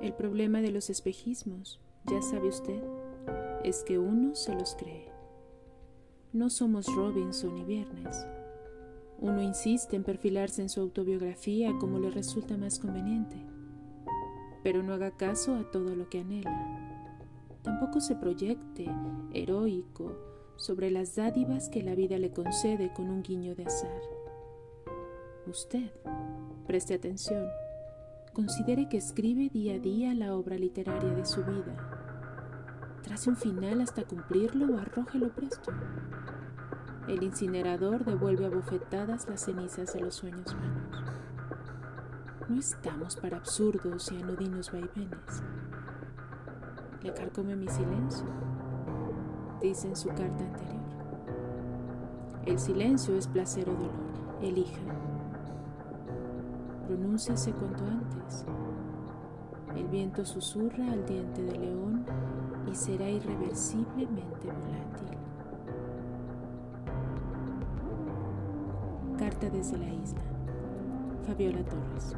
El problema de los espejismos, ya sabe usted, es que uno se los cree. No somos Robinson y Viernes. Uno insiste en perfilarse en su autobiografía como le resulta más conveniente, pero no haga caso a todo lo que anhela. Tampoco se proyecte, heroico, sobre las dádivas que la vida le concede con un guiño de azar. Usted, preste atención, considere que escribe día a día la obra literaria de su vida. Trace un final hasta cumplirlo o arrójelo presto. El incinerador devuelve a bofetadas las cenizas de los sueños vanos. No estamos para absurdos y anodinos vaivenes. Le carcome mi silencio, dice en su carta anterior. El silencio es placer o dolor, elija. Pronúnciase cuanto antes. El viento susurra al diente de león y será irreversiblemente volátil. Carta desde la isla. Fabiola Torres.